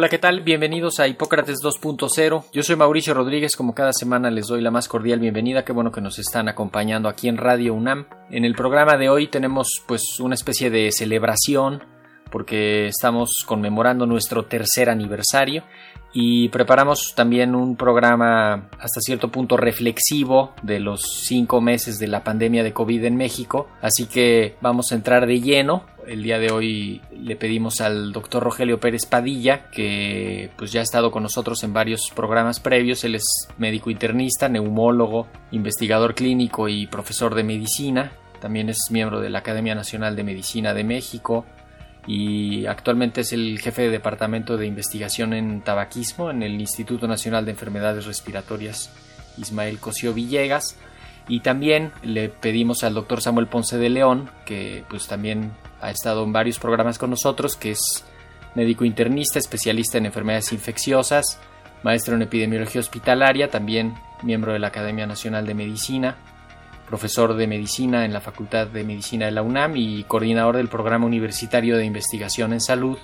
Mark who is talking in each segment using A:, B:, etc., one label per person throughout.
A: Hola, ¿qué tal? Bienvenidos a Hipócrates 2.0. Yo soy Mauricio Rodríguez, como cada semana les doy la más cordial bienvenida. Qué bueno que nos están acompañando aquí en Radio UNAM. En el programa de hoy tenemos pues una especie de celebración porque estamos conmemorando nuestro tercer aniversario y preparamos también un programa hasta cierto punto reflexivo de los cinco meses de la pandemia de COVID en México. Así que vamos a entrar de lleno. El día de hoy le pedimos al doctor Rogelio Pérez Padilla, que pues ya ha estado con nosotros en varios programas previos. Él es médico internista, neumólogo, investigador clínico y profesor de medicina. También es miembro de la Academia Nacional de Medicina de México, y actualmente es el jefe de departamento de investigación en tabaquismo en el Instituto Nacional de Enfermedades Respiratorias Ismael Cosío Villegas. Y también le pedimos al doctor Samuel Ponce de León que pues también ha estado en varios programas con nosotros que es médico internista especialista en enfermedades infecciosas maestro en epidemiología hospitalaria también miembro de la Academia Nacional de Medicina profesor de medicina en la Facultad de Medicina de la UNAM y coordinador del Programa Universitario de Investigación en Salud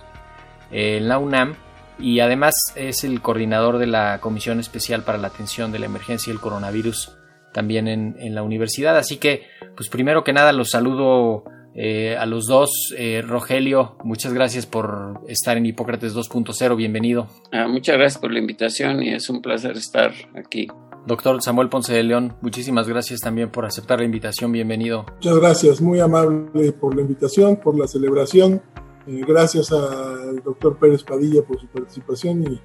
A: en la UNAM y además es el coordinador de la Comisión Especial para la Atención de la Emergencia del Coronavirus también en, la universidad. Así que, pues primero que nada los saludo eh, a los dos. Eh, Rogelio, muchas gracias por estar en Hipócrates 2.0, bienvenido.
B: Ah, muchas gracias por la invitación y es un placer estar aquí.
A: Doctor Samuel Ponce de León, muchísimas gracias también por aceptar la invitación. Bienvenido.
C: Muchas gracias, muy amable por la invitación, por la celebración. Eh, gracias al doctor Pérez Padilla por su participación y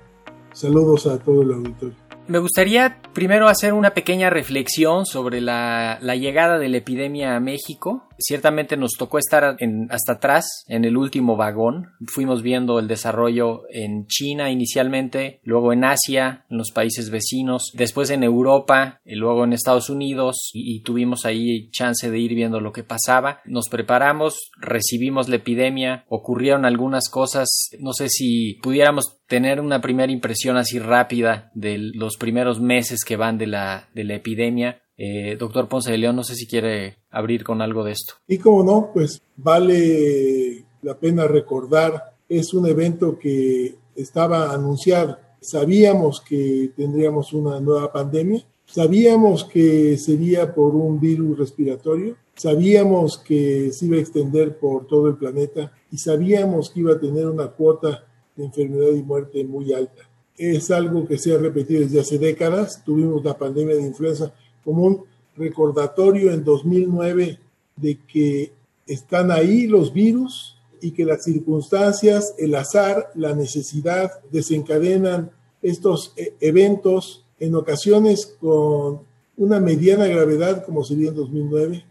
C: saludos a todo el auditorio.
A: Me gustaría primero hacer una pequeña reflexión sobre la, llegada de la epidemia a México. Ciertamente nos tocó estar hasta atrás, en el último vagón. Fuimos viendo el desarrollo en China inicialmente, luego en Asia, en los países vecinos, después en Europa, y luego en Estados Unidos, y tuvimos ahí chance de ir viendo lo que pasaba. Nos preparamos, recibimos la epidemia, ocurrieron algunas cosas, no sé si pudiéramos tener una primera impresión así rápida de los primeros meses que van de la, de la epidemia. Eh, doctor Ponce de León, no sé si quiere abrir con algo de esto.
C: Y como no, pues vale la pena recordar, es un evento que estaba anunciado. Sabíamos que tendríamos una nueva pandemia, sabíamos que sería por un virus respiratorio, sabíamos que se iba a extender por todo el planeta y sabíamos que iba a tener una cuota de enfermedad y muerte muy alta. Es algo que se ha repetido desde hace décadas. Tuvimos la pandemia de influenza como un recordatorio en 2009 de que están ahí los virus y que las circunstancias, el azar, la necesidad desencadenan estos e-, eventos en ocasiones con una mediana gravedad como sería en 2009,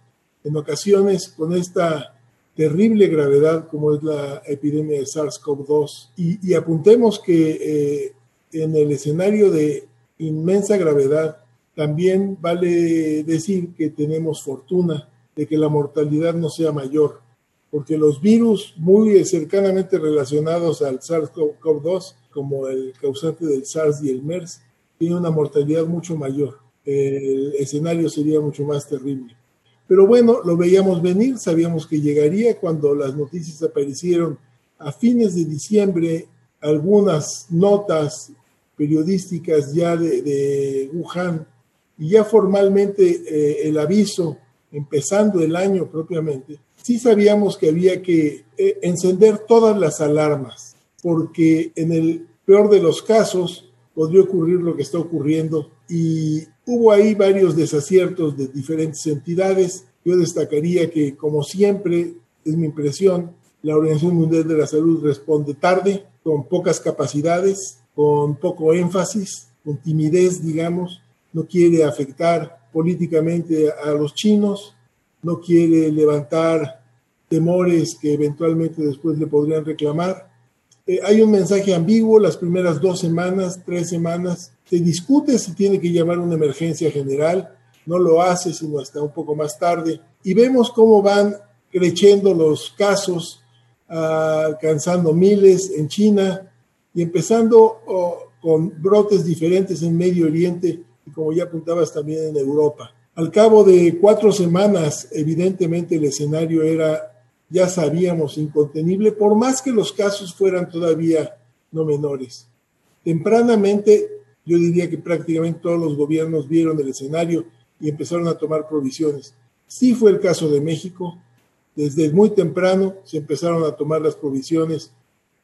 C: en ocasiones con esta terrible gravedad como es la epidemia de SARS-CoV-2. Y, apuntemos que eh, en el escenario de inmensa gravedad, también vale decir que tenemos fortuna de que la mortalidad no sea mayor, porque los virus muy cercanamente relacionados al SARS-CoV-2, como el causante del SARS y el MERS, tienen una mortalidad mucho mayor. El escenario sería mucho más terrible. Pero bueno, lo veíamos venir, sabíamos que llegaría cuando las noticias aparecieron a fines de diciembre, algunas notas periodísticas ya de, Wuhan y ya formalmente eh, el aviso, empezando el año propiamente, sí sabíamos que había que eh, encender todas las alarmas, porque en el peor de los casos podría ocurrir lo que está ocurriendo y hubo ahí varios desaciertos de diferentes entidades. Yo destacaría que, como siempre, es mi impresión, la Organización Mundial de la Salud responde tarde, con pocas capacidades, con poco énfasis, con timidez, digamos, no quiere afectar políticamente a los chinos, no quiere levantar temores que eventualmente después le podrían reclamar. Eh, hay un mensaje ambiguo las primeras dos semanas, tres semanas. Se discute si tiene que llamar una emergencia general, no lo hace sino hasta un poco más tarde. Y vemos cómo van creciendo los casos, ah, alcanzando miles en China y empezando oh, con brotes diferentes en Medio Oriente como ya apuntabas también en Europa. Al cabo de cuatro semanas, evidentemente el escenario era, ya sabíamos, incontenible, por más que los casos fueran todavía no menores. Tempranamente, yo diría que prácticamente todos los gobiernos vieron el escenario y empezaron a tomar provisiones. Sí fue el caso de México. Desde muy temprano se empezaron a tomar las provisiones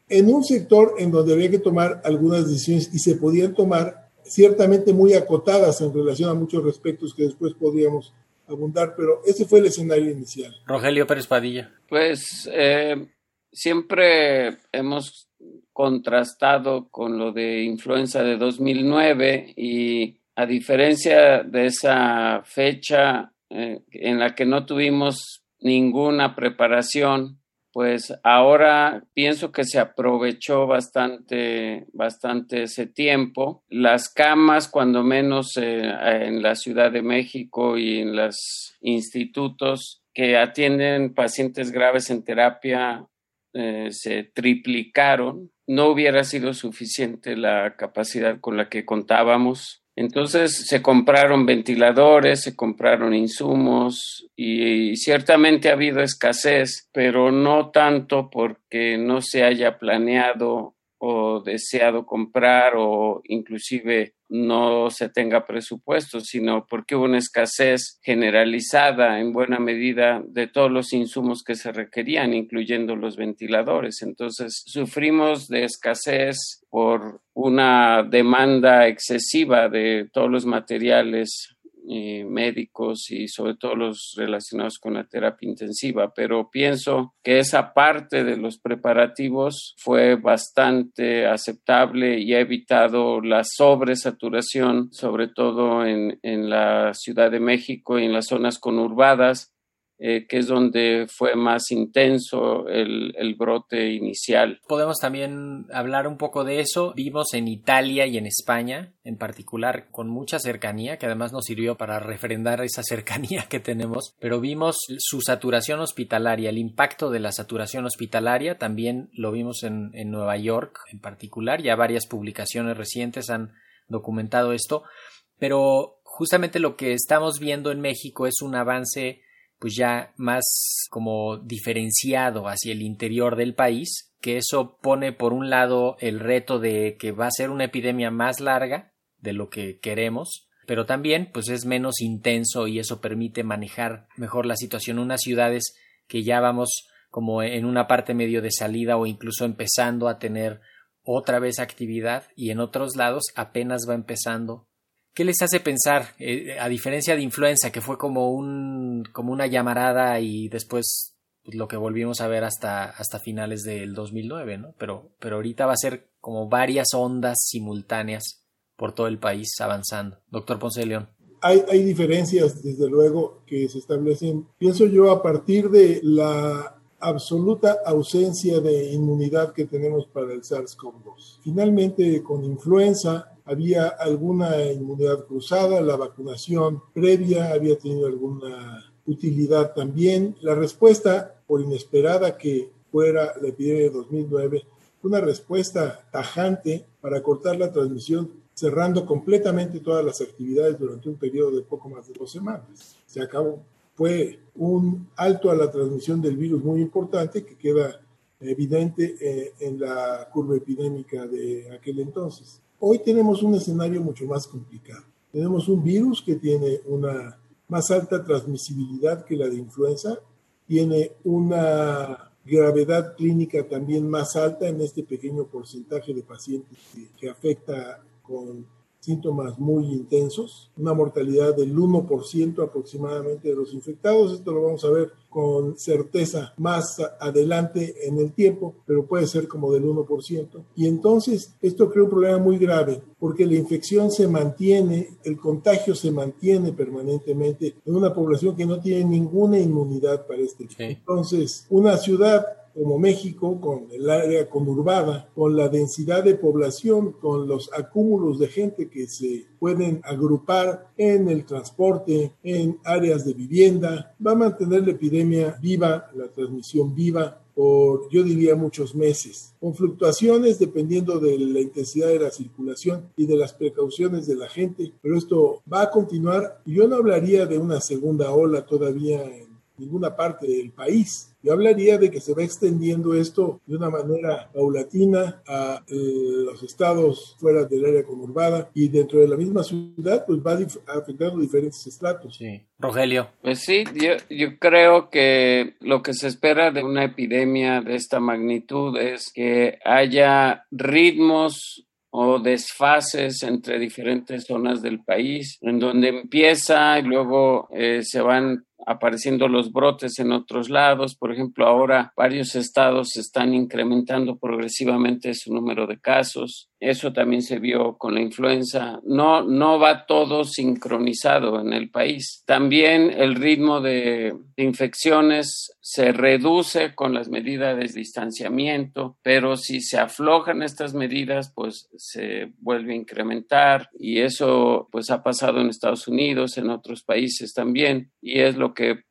C: en un sector en donde había que tomar algunas decisiones y se podían tomar ciertamente muy acotadas en relación a muchos respectos que después podríamos abundar, pero ese fue el escenario inicial.
A: Rogelio Pérez Padilla.
B: Pues eh, siempre hemos contrastado con lo de influenza de 2009 y a diferencia de esa fecha eh, en la que no tuvimos ninguna preparación pues ahora pienso que se aprovechó bastante, bastante ese tiempo. Las camas, cuando menos eh, en la Ciudad de México y en los institutos que atienden pacientes graves en terapia, eh, se triplicaron. No hubiera sido suficiente la capacidad con la que contábamos entonces se compraron ventiladores, se compraron insumos y, ciertamente ha habido escasez, pero no tanto porque no se haya planeado o deseado comprar o inclusive no se tenga presupuesto, sino porque hubo una escasez generalizada en buena medida de todos los insumos que se requerían, incluyendo los ventiladores. Entonces, sufrimos de escasez por una demanda excesiva de todos los materiales eh, médicos y sobre todo los relacionados con la terapia intensiva, pero pienso que esa parte de los preparativos fue bastante aceptable y ha evitado la sobresaturación, sobre todo en, en la Ciudad de México y en las zonas conurbadas, eh, que es donde fue más intenso el, el, brote inicial.
A: Podemos también hablar un poco de eso. Vimos en Italia y en España, en particular, con mucha cercanía, que además nos sirvió para refrendar esa cercanía que tenemos, pero vimos su saturación hospitalaria, el impacto de la saturación hospitalaria, también lo vimos en, en Nueva York en particular, ya varias publicaciones recientes han documentado esto, pero justamente lo que estamos viendo en México es un avance pues ya más como diferenciado hacia el interior del país, que eso pone por un lado el reto de que va a ser una epidemia más larga de lo que queremos, pero también pues es menos intenso y eso permite manejar mejor la situación. Unas ciudades que ya vamos como en una parte medio de salida o incluso empezando a tener otra vez actividad y en otros lados apenas va empezando ¿Qué les hace pensar, eh, a diferencia de influenza, que fue como, un, como una llamarada y después pues, lo que volvimos a ver hasta, hasta finales del 2009, ¿no? Pero, pero ahorita va a ser como varias ondas simultáneas por todo el país avanzando. Doctor Ponce de León.
C: Hay, hay diferencias, desde luego, que se establecen, pienso yo, a partir de la absoluta ausencia de inmunidad que tenemos para el SARS-CoV-2. Finalmente, con influenza había alguna inmunidad cruzada, la vacunación previa había tenido alguna utilidad también. La respuesta, por inesperada que fuera la epidemia de 2009, fue una respuesta tajante para cortar la transmisión, cerrando completamente todas las actividades durante un periodo de poco más de dos semanas. Se acabó fue un alto a la transmisión del virus muy importante que queda evidente eh, en la curva epidémica de aquel entonces. Hoy tenemos un escenario mucho más complicado. Tenemos un virus que tiene una más alta transmisibilidad que la de influenza, tiene una gravedad clínica también más alta en este pequeño porcentaje de pacientes que, afecta con síntomas muy intensos, una mortalidad del 1% aproximadamente de los infectados. Esto lo vamos a ver con certeza más adelante en el tiempo, pero puede ser como del 1%. Y entonces esto crea un problema muy grave porque la infección se mantiene, el contagio se mantiene permanentemente en una población que no tiene ninguna inmunidad para este. Entonces, una ciudad como México, con el área conurbada, con la densidad de población, con los acúmulos de gente que se pueden agrupar en el transporte, en áreas de vivienda, va a mantener la epidemia viva, la transmisión viva por, yo diría, muchos meses, con fluctuaciones dependiendo de la intensidad de la circulación y de las precauciones de la gente, pero esto va a continuar. Yo no hablaría de una segunda ola todavía en ninguna parte del país, yo hablaría de que se va extendiendo esto de una manera paulatina a eh, los estados fuera del área conurbada y dentro de la misma ciudad, pues va afectando diferentes estratos.
A: Sí. Rogelio.
B: Pues sí, yo, yo creo que lo que se espera de una epidemia de esta magnitud es que haya ritmos o desfases entre diferentes zonas del país, en donde empieza y luego eh, se van apareciendo los brotes en otros lados. Por ejemplo, ahora varios estados están incrementando progresivamente su número de casos. Eso también se vio con la influenza. No, no va todo sincronizado en el país. También el ritmo de, infecciones se reduce con las medidas de distanciamiento, pero si se aflojan estas medidas, pues se vuelve a incrementar y eso pues ha pasado en Estados Unidos, en otros países también y es lo que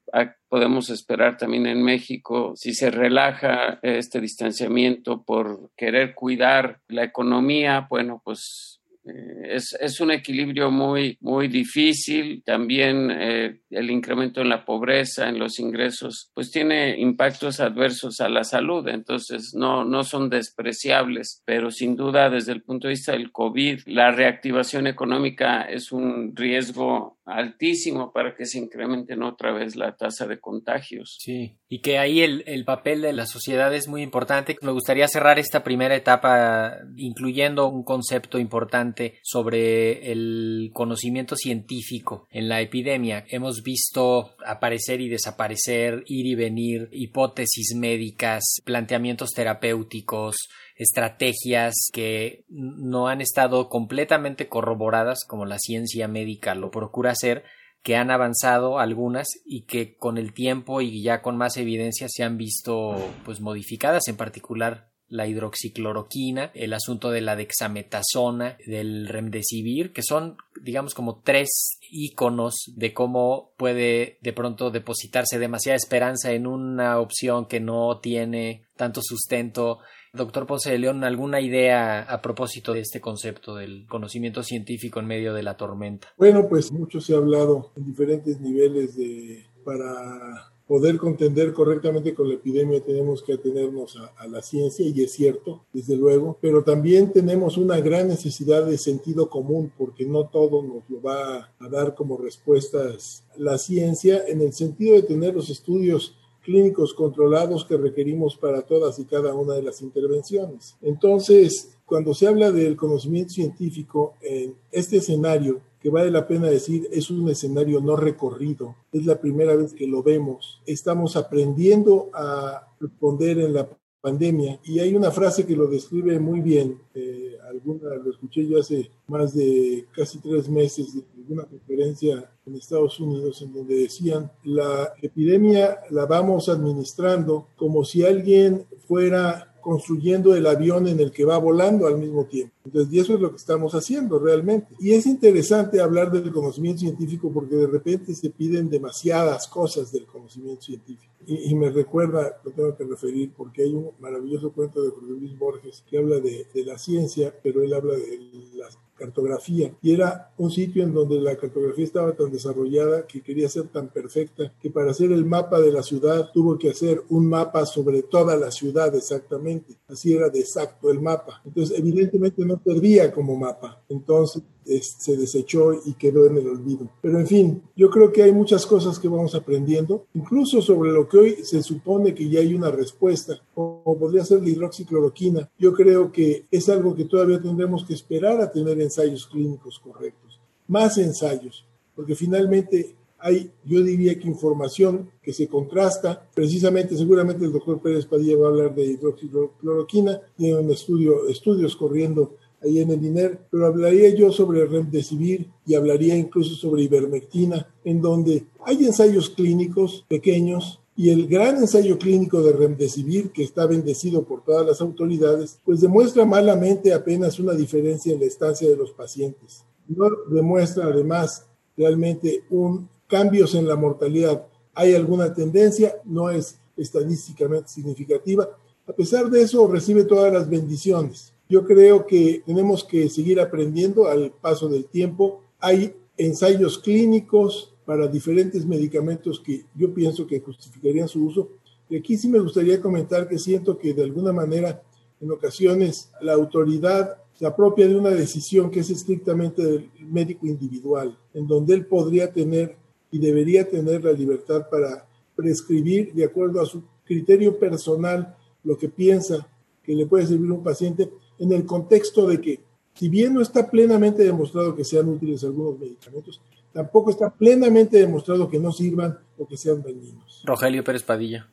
B: podemos esperar también en México si se relaja este distanciamiento por querer cuidar la economía, bueno, pues eh, es, es, un equilibrio muy, muy difícil. También eh, el incremento en la pobreza, en los ingresos, pues tiene impactos adversos a la salud. Entonces, no, no son despreciables, pero sin duda, desde el punto de vista del COVID, la reactivación económica es un riesgo altísimo para que se incrementen otra vez la tasa de contagios.
A: Sí, y que ahí el, el, papel de la sociedad es muy importante. Me gustaría cerrar esta primera etapa incluyendo un concepto importante sobre el conocimiento científico en la epidemia. Hemos visto aparecer y desaparecer, ir y venir, hipótesis médicas, planteamientos terapéuticos, estrategias que no han estado completamente corroboradas como la ciencia médica lo procura hacer, que han avanzado algunas y que con el tiempo y ya con más evidencia se han visto pues modificadas, en particular la hidroxicloroquina, el asunto de la dexametasona, del remdesivir, que son, digamos, como tres iconos de cómo puede de pronto depositarse demasiada esperanza en una opción que no tiene tanto sustento Doctor Ponce de León, ¿alguna idea a propósito de este concepto del conocimiento científico en medio de la tormenta?
C: Bueno, pues mucho se ha hablado en diferentes niveles de para poder contender correctamente con la epidemia tenemos que atenernos a, la ciencia y es cierto, desde luego, pero también tenemos una gran necesidad de sentido común porque no todo nos lo va a dar como respuestas la ciencia en el sentido de tener los estudios clínicos controlados que requerimos para todas y cada una de las intervenciones. Entonces, cuando se habla del conocimiento científico en este escenario, que vale la pena decir, es un escenario no recorrido, es la primera vez que lo vemos, estamos aprendiendo a responder en la pandemia y hay una frase que lo describe muy bien, eh, alguna lo escuché yo hace más de casi tres meses una conferencia en Estados Unidos en donde decían la epidemia la vamos administrando como si alguien fuera construyendo el avión en el que va volando al mismo tiempo. Entonces, y eso es lo que estamos haciendo realmente. Y es interesante hablar del conocimiento científico porque de repente se piden demasiadas cosas del conocimiento científico. Y, y me recuerda, lo tengo que referir, porque hay un maravilloso cuento de Jorge Luis Borges que habla de, de la ciencia, pero él habla de las cartografía. Y era un sitio en donde la cartografía estaba tan desarrollada que quería ser tan perfecta que para hacer el mapa de la ciudad tuvo que hacer un mapa sobre toda la ciudad exactamente. Así era de exacto el mapa. Entonces evidentemente no servía como mapa. Entonces se desechó y quedó en el olvido. Pero en fin, yo creo que hay muchas cosas que vamos aprendiendo, incluso sobre lo que hoy se supone que ya hay una respuesta, como podría ser la hidroxicloroquina. Yo creo que es algo que todavía tendremos que esperar a tener ensayos clínicos correctos, más ensayos, porque finalmente hay, yo diría que información que se contrasta. Precisamente, seguramente el doctor Pérez Padilla va a hablar de hidroxicloroquina, tiene un estudio, estudios corriendo ahí en el INER, pero hablaría yo sobre remdesivir y hablaría incluso sobre ivermectina, en donde hay ensayos clínicos pequeños y el gran ensayo clínico de remdesivir, que está bendecido por todas las autoridades, pues demuestra malamente apenas una diferencia en la estancia de los pacientes. No demuestra además realmente un cambios en la mortalidad. Hay alguna tendencia, no es estadísticamente significativa. A pesar de eso, recibe todas las bendiciones. Yo creo que tenemos que seguir aprendiendo al paso del tiempo. Hay ensayos clínicos para diferentes medicamentos que yo pienso que justificarían su uso. Y aquí sí me gustaría comentar que siento que de alguna manera en ocasiones la autoridad se apropia de una decisión que es estrictamente del médico individual, en donde él podría tener y debería tener la libertad para prescribir de acuerdo a su criterio personal lo que piensa que le puede servir a un paciente en el contexto de que, si bien no está plenamente demostrado que sean útiles algunos medicamentos, tampoco está plenamente demostrado que no sirvan o que sean dañinos.
A: Rogelio Pérez Padilla.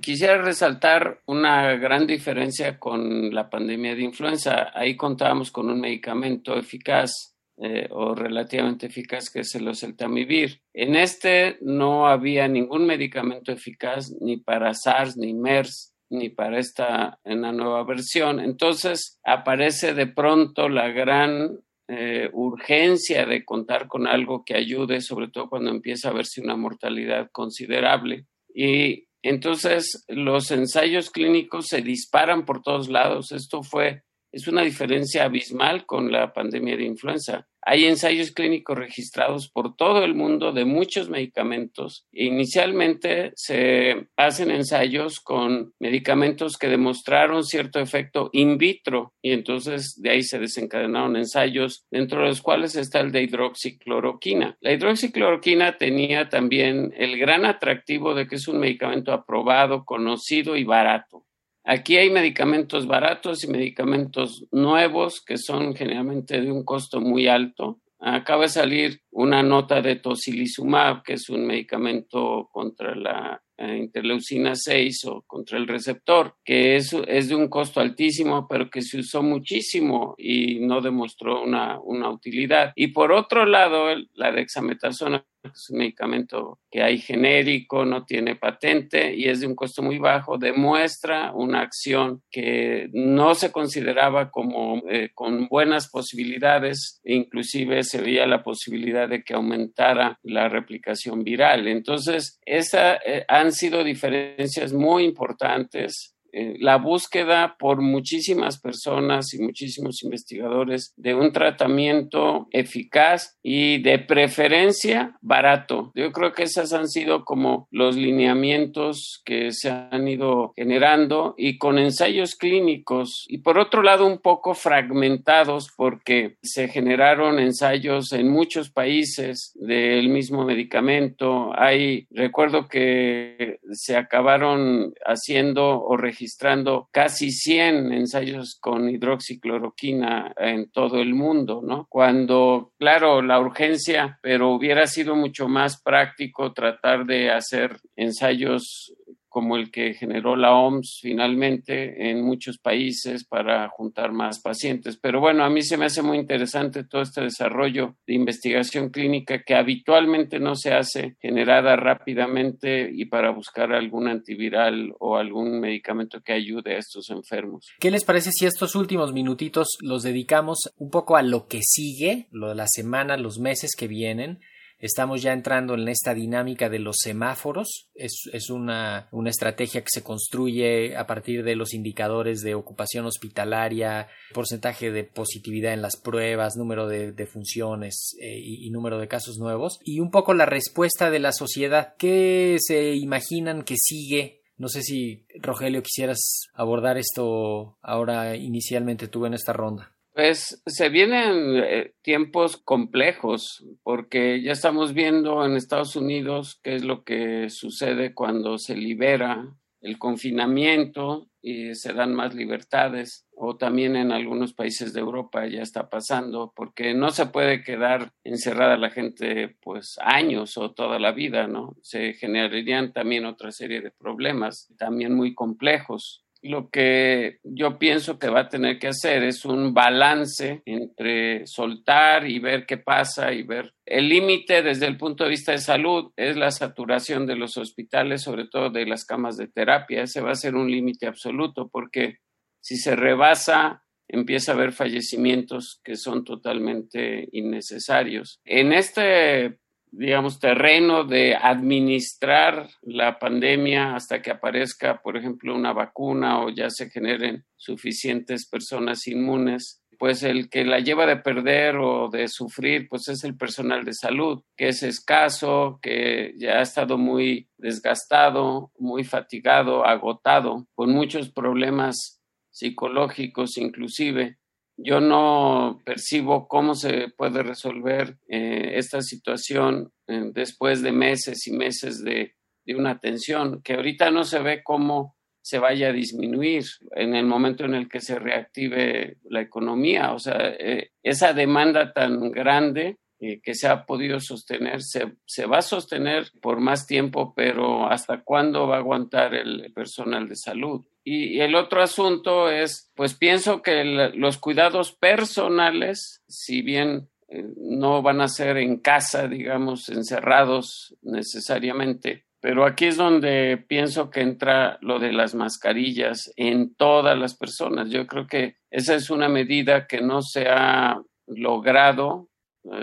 B: Quisiera resaltar una gran diferencia con la pandemia de influenza. Ahí contábamos con un medicamento eficaz eh, o relativamente eficaz que es el oseltamivir. En este no había ningún medicamento eficaz ni para SARS ni MERS ni para esta en la nueva versión. Entonces aparece de pronto la gran eh, urgencia de contar con algo que ayude, sobre todo cuando empieza a verse una mortalidad considerable. Y entonces los ensayos clínicos se disparan por todos lados. Esto fue, es una diferencia abismal con la pandemia de influenza. Hay ensayos clínicos registrados por todo el mundo de muchos medicamentos. Inicialmente se hacen ensayos con medicamentos que demostraron cierto efecto in vitro y entonces de ahí se desencadenaron ensayos dentro de los cuales está el de hidroxicloroquina. La hidroxicloroquina tenía también el gran atractivo de que es un medicamento aprobado, conocido y barato. Aquí hay medicamentos baratos y medicamentos nuevos que son generalmente de un costo muy alto. Acaba de salir una nota de tocilizumab, que es un medicamento contra la eh, interleucina 6 o contra el receptor, que es, es, de un costo altísimo, pero que se usó muchísimo y no demostró una, una utilidad. Y por otro lado, la dexametasona es un medicamento que hay genérico, no tiene patente y es de un costo muy bajo, demuestra una acción que no se consideraba como eh, con buenas posibilidades, inclusive se veía la posibilidad de que aumentara la replicación viral. Entonces, esas eh, han sido diferencias muy importantes eh, la búsqueda por muchísimas personas y muchísimos investigadores de un tratamiento eficaz y de preferencia barato. Yo creo que esos han sido como los lineamientos que se han ido generando y con ensayos clínicos y por otro lado un poco fragmentados porque se generaron ensayos en muchos países del mismo medicamento. Hay, recuerdo que se acabaron haciendo o registrando registrando casi 100 ensayos con hidroxicloroquina en todo el mundo, ¿no? Cuando, claro, la urgencia, pero hubiera sido mucho más práctico tratar de hacer ensayos como el que generó la OMS finalmente en muchos países para juntar más pacientes. Pero bueno, a mí se me hace muy interesante todo este desarrollo de investigación clínica que habitualmente no se hace, generada rápidamente y para buscar algún antiviral o algún medicamento que ayude a estos enfermos.
A: ¿Qué les parece si estos últimos minutitos los dedicamos un poco a lo que sigue, lo de la semana, los meses que vienen? Estamos ya entrando en esta dinámica de los semáforos. Es, es una, una, estrategia que se construye a partir de los indicadores de ocupación hospitalaria, porcentaje de positividad en las pruebas, número de, funciones eh, y, y, número de casos nuevos. Y un poco la respuesta de la sociedad. ¿Qué se imaginan que sigue? No sé si, Rogelio, quisieras abordar esto ahora inicialmente tú en esta ronda.
B: Pues se vienen eh, tiempos complejos porque ya estamos viendo en Estados Unidos qué es lo que sucede cuando se libera el confinamiento y se dan más libertades o también en algunos países de Europa ya está pasando porque no se puede quedar encerrada la gente pues años o toda la vida, ¿no? Se generarían también otra serie de problemas también muy complejos lo que yo pienso que va a tener que hacer es un balance entre soltar y ver qué pasa y ver el límite desde el punto de vista de salud es la saturación de los hospitales, sobre todo de las camas de terapia. Ese va a ser un límite absoluto porque si se rebasa empieza a haber fallecimientos que son totalmente innecesarios. En este digamos, terreno de administrar la pandemia hasta que aparezca, por ejemplo, una vacuna o ya se generen suficientes personas inmunes, pues el que la lleva de perder o de sufrir, pues es el personal de salud, que es escaso, que ya ha estado muy desgastado, muy fatigado, agotado, con muchos problemas psicológicos inclusive yo no percibo cómo se puede resolver eh, esta situación eh, después de meses y meses de, una atención que ahorita no se ve cómo se vaya a disminuir en el momento en el que se reactive la economía. O sea, eh, esa demanda tan grande que se ha podido sostener, se, se, va a sostener por más tiempo, pero ¿hasta cuándo va a aguantar el personal de salud? Y el otro asunto es, pues pienso que los cuidados personales, si bien eh, no van a ser en casa, digamos, encerrados necesariamente, pero aquí es donde pienso que entra lo de las mascarillas en todas las personas. Yo creo que esa es una medida que no se ha logrado, eh,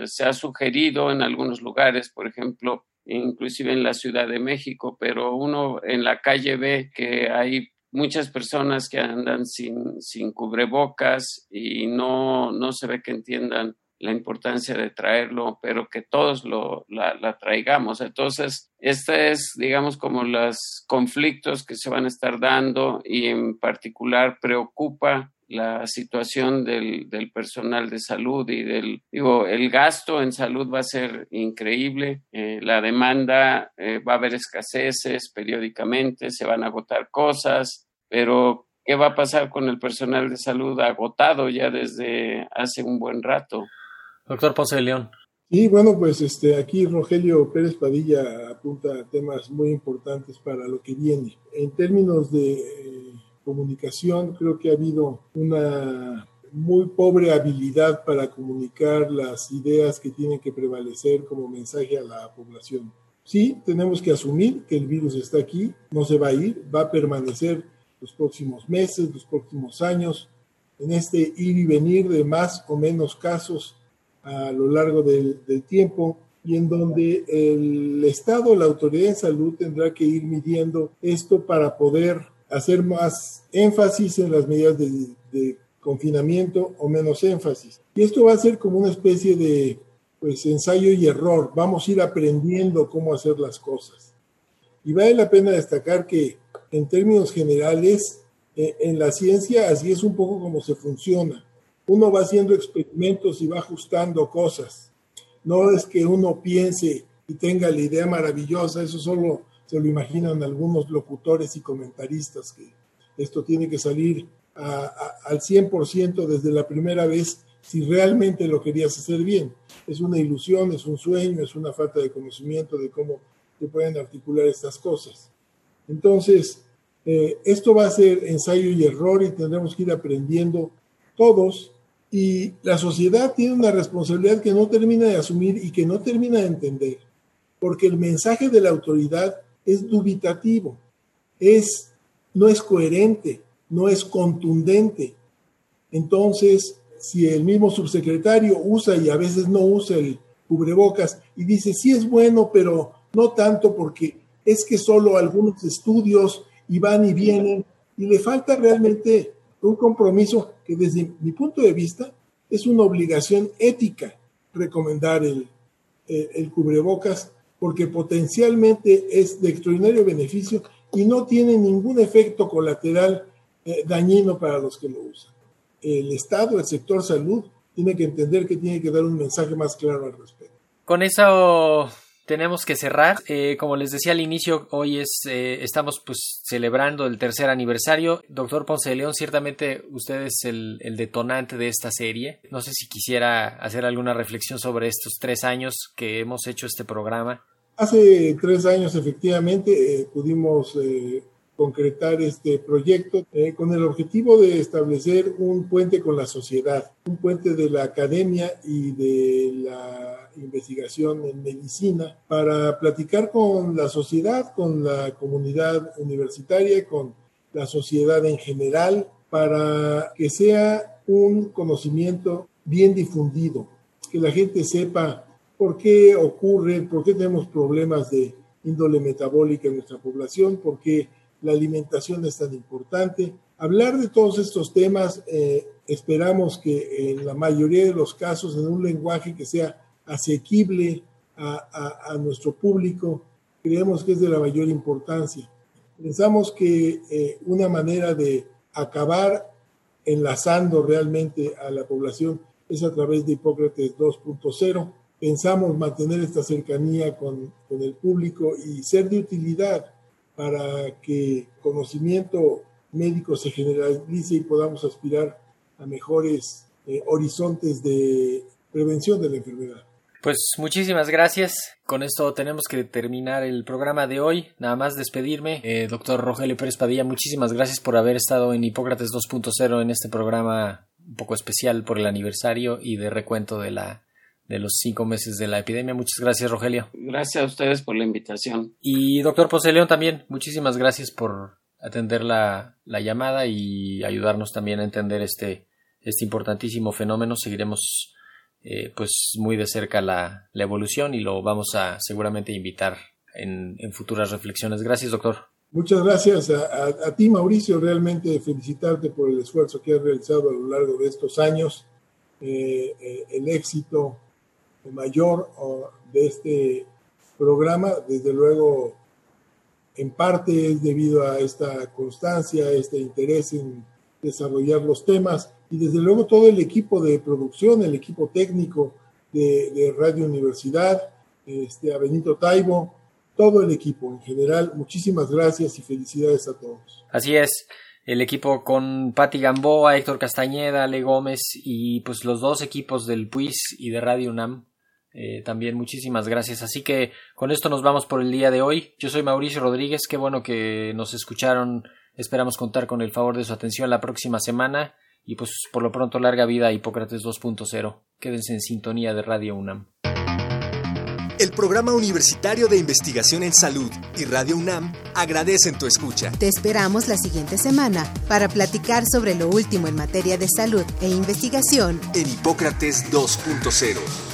B: se ha sugerido en algunos lugares, por ejemplo, inclusive en la Ciudad de México, pero uno en la calle ve que hay muchas personas que andan sin, sin cubrebocas y no, no se ve que entiendan la importancia de traerlo, pero que todos lo, la, la, traigamos. Entonces, este es, digamos, como los conflictos que se van a estar dando y en particular preocupa la situación del, del, personal de salud y del, digo, el gasto en salud va a ser increíble, eh, la demanda, eh, va a haber escaseces periódicamente, se van a agotar cosas, pero ¿qué va a pasar con el personal de salud agotado ya desde hace un buen rato?
A: Doctor Ponce de León.
C: Y bueno, pues este, aquí Rogelio Pérez Padilla apunta temas muy importantes para lo que viene. En términos de comunicación, creo que ha habido una muy pobre habilidad para comunicar las ideas que tienen que prevalecer como mensaje a la población. Sí, tenemos que asumir que el virus está aquí, no se va a ir, va a permanecer los próximos meses, los próximos años, en este ir y venir de más o menos casos a lo largo del, del tiempo y en donde el Estado, la autoridad de salud tendrá que ir midiendo esto para poder hacer más énfasis en las medidas de, confinamiento o menos énfasis. Y esto va a ser como una especie de pues, ensayo y error. Vamos a ir aprendiendo cómo hacer las cosas. Y vale la pena destacar que en términos generales, eh, en la ciencia así es un poco como se funciona. Uno va haciendo experimentos y va ajustando cosas. No es que uno piense y tenga la idea maravillosa, eso solo se lo imaginan algunos locutores y comentaristas que esto tiene que salir al 100% desde la primera vez si realmente lo querías hacer bien. Es una ilusión, es un sueño, es una falta de conocimiento de cómo se pueden articular estas cosas. Entonces, eh, esto va a ser ensayo y error y tendremos que ir aprendiendo todos y la sociedad tiene una responsabilidad que no termina de asumir y que no termina de entender, porque el mensaje de la autoridad es dubitativo, es, no es coherente, no es contundente. Entonces, si el mismo subsecretario usa y a veces no usa el cubrebocas y dice, sí es bueno, pero no tanto porque es que solo algunos estudios y van y vienen y le falta realmente un compromiso que desde mi punto de vista es una obligación ética recomendar el, el, el cubrebocas porque potencialmente es de extraordinario beneficio y no tiene ningún efecto colateral eh, dañino para los que lo usan. el Estado, el sector salud, tiene que entender que tiene que dar un mensaje más claro al respecto.
A: Con eso tenemos que cerrar. Eh, como les decía al inicio, hoy es eh, estamos pues celebrando el tercer aniversario. Doctor Ponce de León, ciertamente usted es el, el, detonante de esta serie. No sé si quisiera hacer alguna reflexión sobre estos tres años que hemos hecho este programa.
C: Hace tres años efectivamente eh, pudimos concretar este proyecto eh, con el objetivo de establecer un puente con la sociedad, un puente de la academia y de la investigación en medicina para platicar con la sociedad, con la comunidad universitaria, con la sociedad en general, para que sea un conocimiento bien difundido, que la gente sepa por qué ocurre, por qué tenemos problemas de índole metabólica en nuestra población, por qué la alimentación es tan importante. Hablar de todos estos temas, eh, esperamos que en la mayoría de los casos en un lenguaje que sea asequible a, nuestro público, creemos que es de la mayor importancia. Pensamos que eh, una manera de acabar enlazando realmente a la población es a través de Hipócrates 2.0. Pensamos mantener esta cercanía con el público y ser de utilidad para que conocimiento médico se generalice y podamos aspirar a mejores eh, horizontes de prevención de la enfermedad.
A: Pues muchísimas gracias. Con esto tenemos que terminar el programa de hoy. Nada más despedirme. Eh, doctor Rogelio Pérez Padilla, muchísimas gracias por haber estado en Hipócrates 2.0 en este programa un poco especial por el aniversario y de recuento de la de los cinco meses de la epidemia. Muchas gracias, Rogelio.
B: Gracias a ustedes por la invitación.
A: Y doctor José León también, muchísimas gracias por atender la, la, llamada y ayudarnos también a entender este, este importantísimo fenómeno. Seguiremos eh, pues muy de cerca la, la, evolución y lo vamos a seguramente invitar en, en futuras reflexiones. Gracias, doctor.
C: Muchas gracias a, a, a, ti, Mauricio. Realmente felicitarte por el esfuerzo que has realizado a lo largo de estos años. Eh, eh, el éxito mayor de este programa, desde luego, en parte es debido a esta constancia, este interés en desarrollar los temas y desde luego todo el equipo de producción, el equipo técnico de, Radio Universidad, este, a Benito Taibo, todo el equipo en general. Muchísimas gracias y felicidades a todos.
A: Así es el equipo con Patti Gamboa, Héctor Castañeda, Ale Gómez y pues los dos equipos del PUIS y de Radio UNAM eh, también muchísimas gracias. Así que con esto nos vamos por el día de hoy. Yo soy Mauricio Rodríguez, qué bueno que nos escucharon. Esperamos contar con el favor de su atención la próxima semana y pues por lo pronto larga vida a Hipócrates 2.0. Quédense en sintonía de Radio UNAM.
D: El Programa Universitario de Investigación en Salud y Radio UNAM agradecen tu escucha.
E: Te esperamos la siguiente semana para platicar sobre lo último en materia de salud e investigación
D: en Hipócrates 2.0